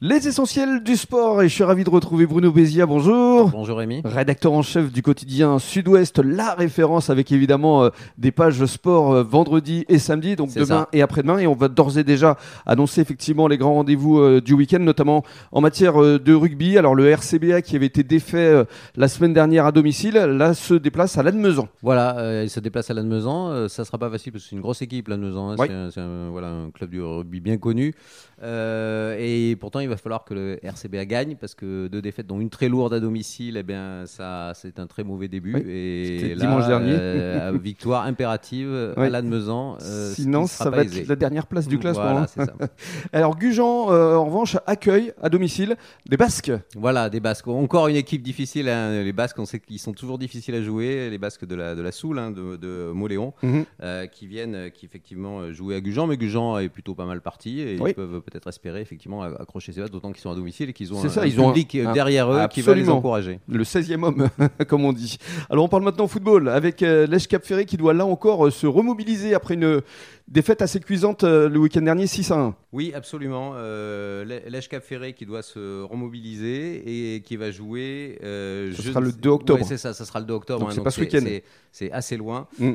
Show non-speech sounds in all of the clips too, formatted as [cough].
Les essentiels du sport et je suis ravi de retrouver Bruno Bézia, bonjour. Bonjour Rémi. Rédacteur en chef du quotidien Sud-Ouest, la référence avec évidemment euh, des pages sport euh, vendredi et samedi, donc demain ça. et après-demain. Et on va d'ores et déjà annoncer effectivement les grands rendez-vous euh, du week-end, notamment en matière de rugby. Alors le RCBA qui avait été défait la semaine dernière à domicile, là se déplace à Lannemezan. Voilà, il se déplace à Lannemezan. Ça sera pas facile parce que c'est une grosse équipe Lannemezan. hein. Ouais. C'est un, un- voilà, un club du rugby bien connu. Et pourtant, il va falloir que le RCBA gagne parce que deux défaites, dont une très lourde à domicile, eh bien, ça, c'est un très mauvais début. Oui, et là, dimanche dernier. euh, [laughs] victoire impérative Ouais. à Lannemezan. euh, Sinon, ça va aisé. être la dernière place du classement. Voilà, hein. c'est ça. [laughs] Alors Gujan, euh, en revanche, accueille à domicile des Basques. Voilà, des Basques. Encore une équipe difficile. hein. Les Basques, on sait qu'ils sont toujours difficiles à jouer. Les Basques de la, de la Soule, hein, de, de Moléon, Mhm. euh, qui viennent, qui effectivement jouer à Gujan. Mais Gujan est plutôt pas mal parti et Oui. ils peuvent peut-être espérer effectivement accrocher d'autant qu'ils sont à domicile et qu'ils ont un, ça, un ils ont public un- euh, derrière eux qui va les encourager. Le 16e homme, [laughs] comme on dit. Alors on parle maintenant football avec euh, l'Èche Cap Ferré qui doit là encore euh, se remobiliser après une défaite assez cuisante euh, le week-end dernier 6 à 1. Oui, absolument. Lè- Lèche Cap Ferré qui doit se remobiliser et qui va jouer. Ce sera le sais- 2 octobre. Ouais, c'est ça, ça sera le 2 octobre. Hein, c'est pas ce week-end. c'est- assez loin. Mm.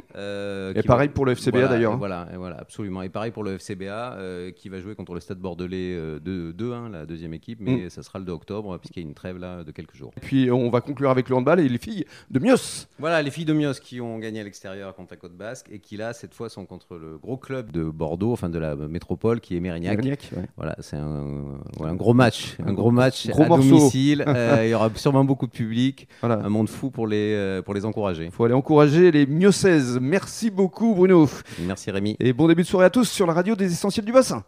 Et pareil va- pour le FCBA, Voilà, d'ailleurs. et Voilà, voilà, absolument. Et pareil pour le FCBA qui va jouer contre le Stade Bordelais euh, 2 2-1, la deuxième équipe, mais Mm. ça sera le 2 octobre puisqu'il y a une trêve là de quelques jours. Et puis on va conclure avec le handball et les filles de Mios. Voilà, les filles de Mios qui ont gagné à l'extérieur contre la Côte Basque et qui là, cette fois, sont contre le gros club de Bordeaux, enfin de la métropole, qui est Mérignac. Mérignac, ouais. Voilà, c'est un, gros match, un gros match Gros à morceau. domicile. [laughs] Euh, il y aura sûrement beaucoup de public, Voilà. un monde fou pour les, euh, pour les encourager. Il faut aller encourager les Miosaises. Merci beaucoup Bruno. Merci Rémi. Et bon début de soirée à tous sur la radio des Essentiels du Bassin.